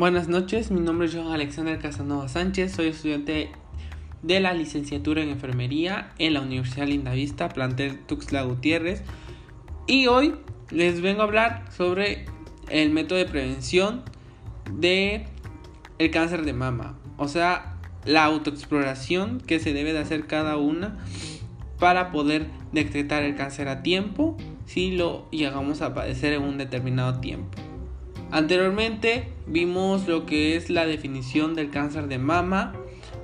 Buenas noches, mi nombre es Joan Alexander Casanova Sánchez, soy estudiante de la licenciatura en enfermería en la Universidad Lindavista, plantel Tuxtla Gutiérrez, y hoy les vengo a hablar sobre el método de prevención de cáncer de mama, o sea, la autoexploración que se debe de hacer cada una para poder detectar el cáncer a tiempo si lo llegamos a padecer en un determinado tiempo. Anteriormente vimos lo que es la definición del cáncer de mama,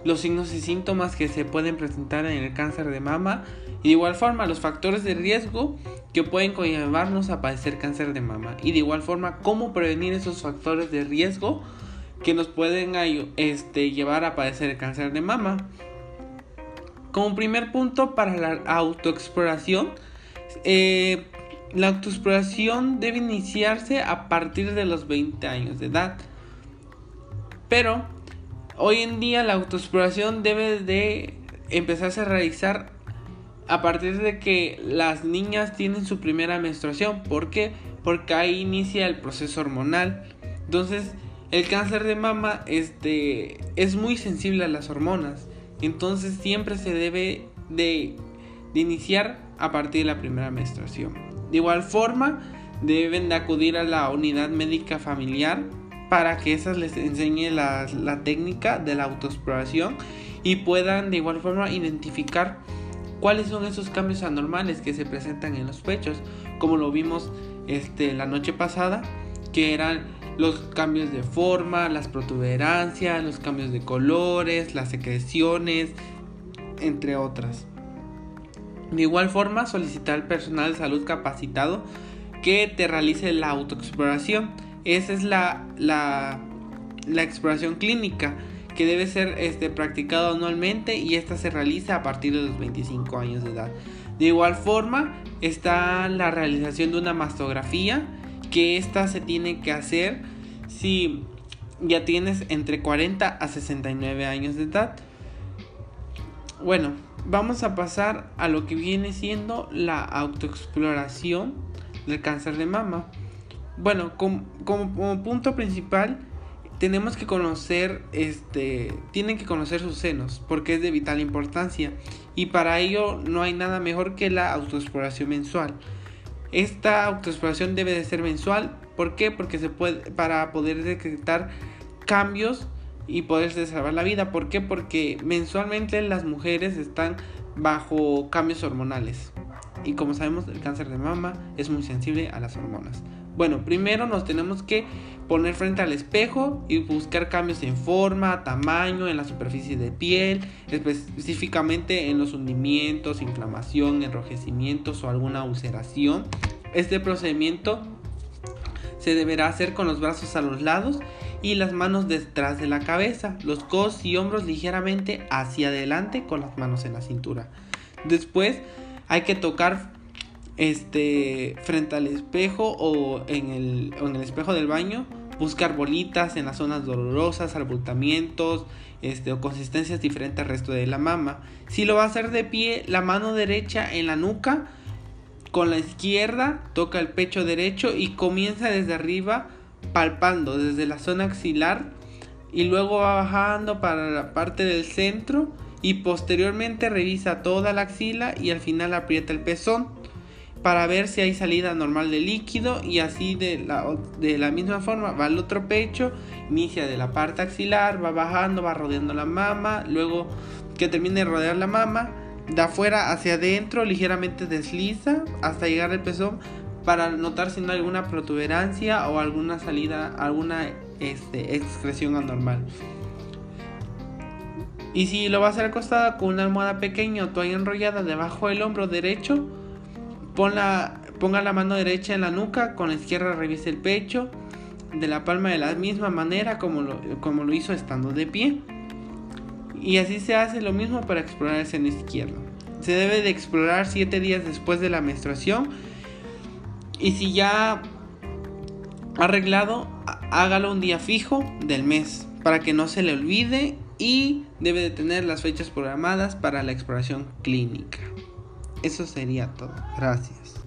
los signos y síntomas que se pueden presentar en el cáncer de mama y de igual forma los factores de riesgo que pueden conllevarnos a padecer cáncer de mama y de igual forma cómo prevenir esos factores de riesgo que nos pueden este, llevar a padecer el cáncer de mama. Como primer punto para la autoexploración, eh, la autoexploración debe iniciarse a partir de los 20 años de edad. Pero hoy en día la autoexploración debe de empezarse a realizar a partir de que las niñas tienen su primera menstruación. ¿Por qué? Porque ahí inicia el proceso hormonal. Entonces, el cáncer de mama este, es muy sensible a las hormonas. Entonces, siempre se debe de, de iniciar a partir de la primera menstruación. De igual forma, deben de acudir a la unidad médica familiar para que esas les enseñe la, técnica de la autoexploración y puedan de igual forma identificar cuáles son esos cambios anormales que se presentan en los pechos, como lo vimos este, la noche pasada, que eran los cambios de forma, las protuberancias, los cambios de colores, las secreciones, entre otras. De igual forma, solicitar al personal de salud capacitado que te realice la autoexploración. Esa es la, la, exploración clínica que debe ser este, practicada anualmente y esta se realiza a partir de los 25 años de edad. De igual forma está la realización de una mastografía que esta se tiene que hacer si ya tienes entre 40 a 69 años de edad. Bueno, vamos a pasar a lo que viene siendo la autoexploración del cáncer de mama. Bueno, como, punto principal tenemos que conocer, este, tienen que conocer sus senos porque es de vital importancia y para ello no hay nada mejor que la autoexploración mensual. Esta autoexploración debe de ser mensual, ¿por qué? Porque se puede para poder detectar cambios y poderse salvar la vida. ¿Por qué? Porque mensualmente las mujeres están bajo cambios hormonales. Y como sabemos, el cáncer de mama es muy sensible a las hormonas. Bueno, primero nos tenemos que poner frente al espejo y buscar cambios en forma, tamaño, en la superficie de piel, específicamente en los hundimientos, inflamación, enrojecimientos o alguna ulceración. Este procedimiento se deberá hacer con los brazos a los lados y las manos detrás de la cabeza, los codos y hombros ligeramente hacia adelante con las manos en la cintura. Después hay que tocar este frente al espejo o en el, en el espejo del baño, buscar bolitas en las zonas dolorosas, abultamientos, este, o consistencias diferentes al resto de la mama. Si lo va a hacer de pie, la mano derecha en la nuca, con la izquierda toca el pecho derecho y comienza desde arriba palpando desde la zona axilar y luego va bajando para la parte del centro y posteriormente revisa toda la axila y al final aprieta el pezón para ver si hay salida normal de líquido y así de la, de la misma forma va al otro pecho, inicia de la parte axilar, va bajando, va rodeando la mama, luego que termine de rodear la mama, de afuera hacia adentro ligeramente desliza hasta llegar al pezón para notar si no hay alguna protuberancia o alguna salida, alguna este, excreción anormal. Y si lo va a hacer acostada con una almohada pequeña o toalla enrollada debajo del hombro derecho, ponga la mano derecha en la nuca, con la izquierda revise el pecho, de la palma de la misma manera como lo, como lo hizo estando de pie. Y así se hace lo mismo para explorar el seno izquierdo. Se debe de explorar 7 días después de la menstruación y si ya arreglado, hágalo un día fijo del mes para que no se le olvide y debe de tener las fechas programadas para la exploración clínica. Eso sería todo. Gracias.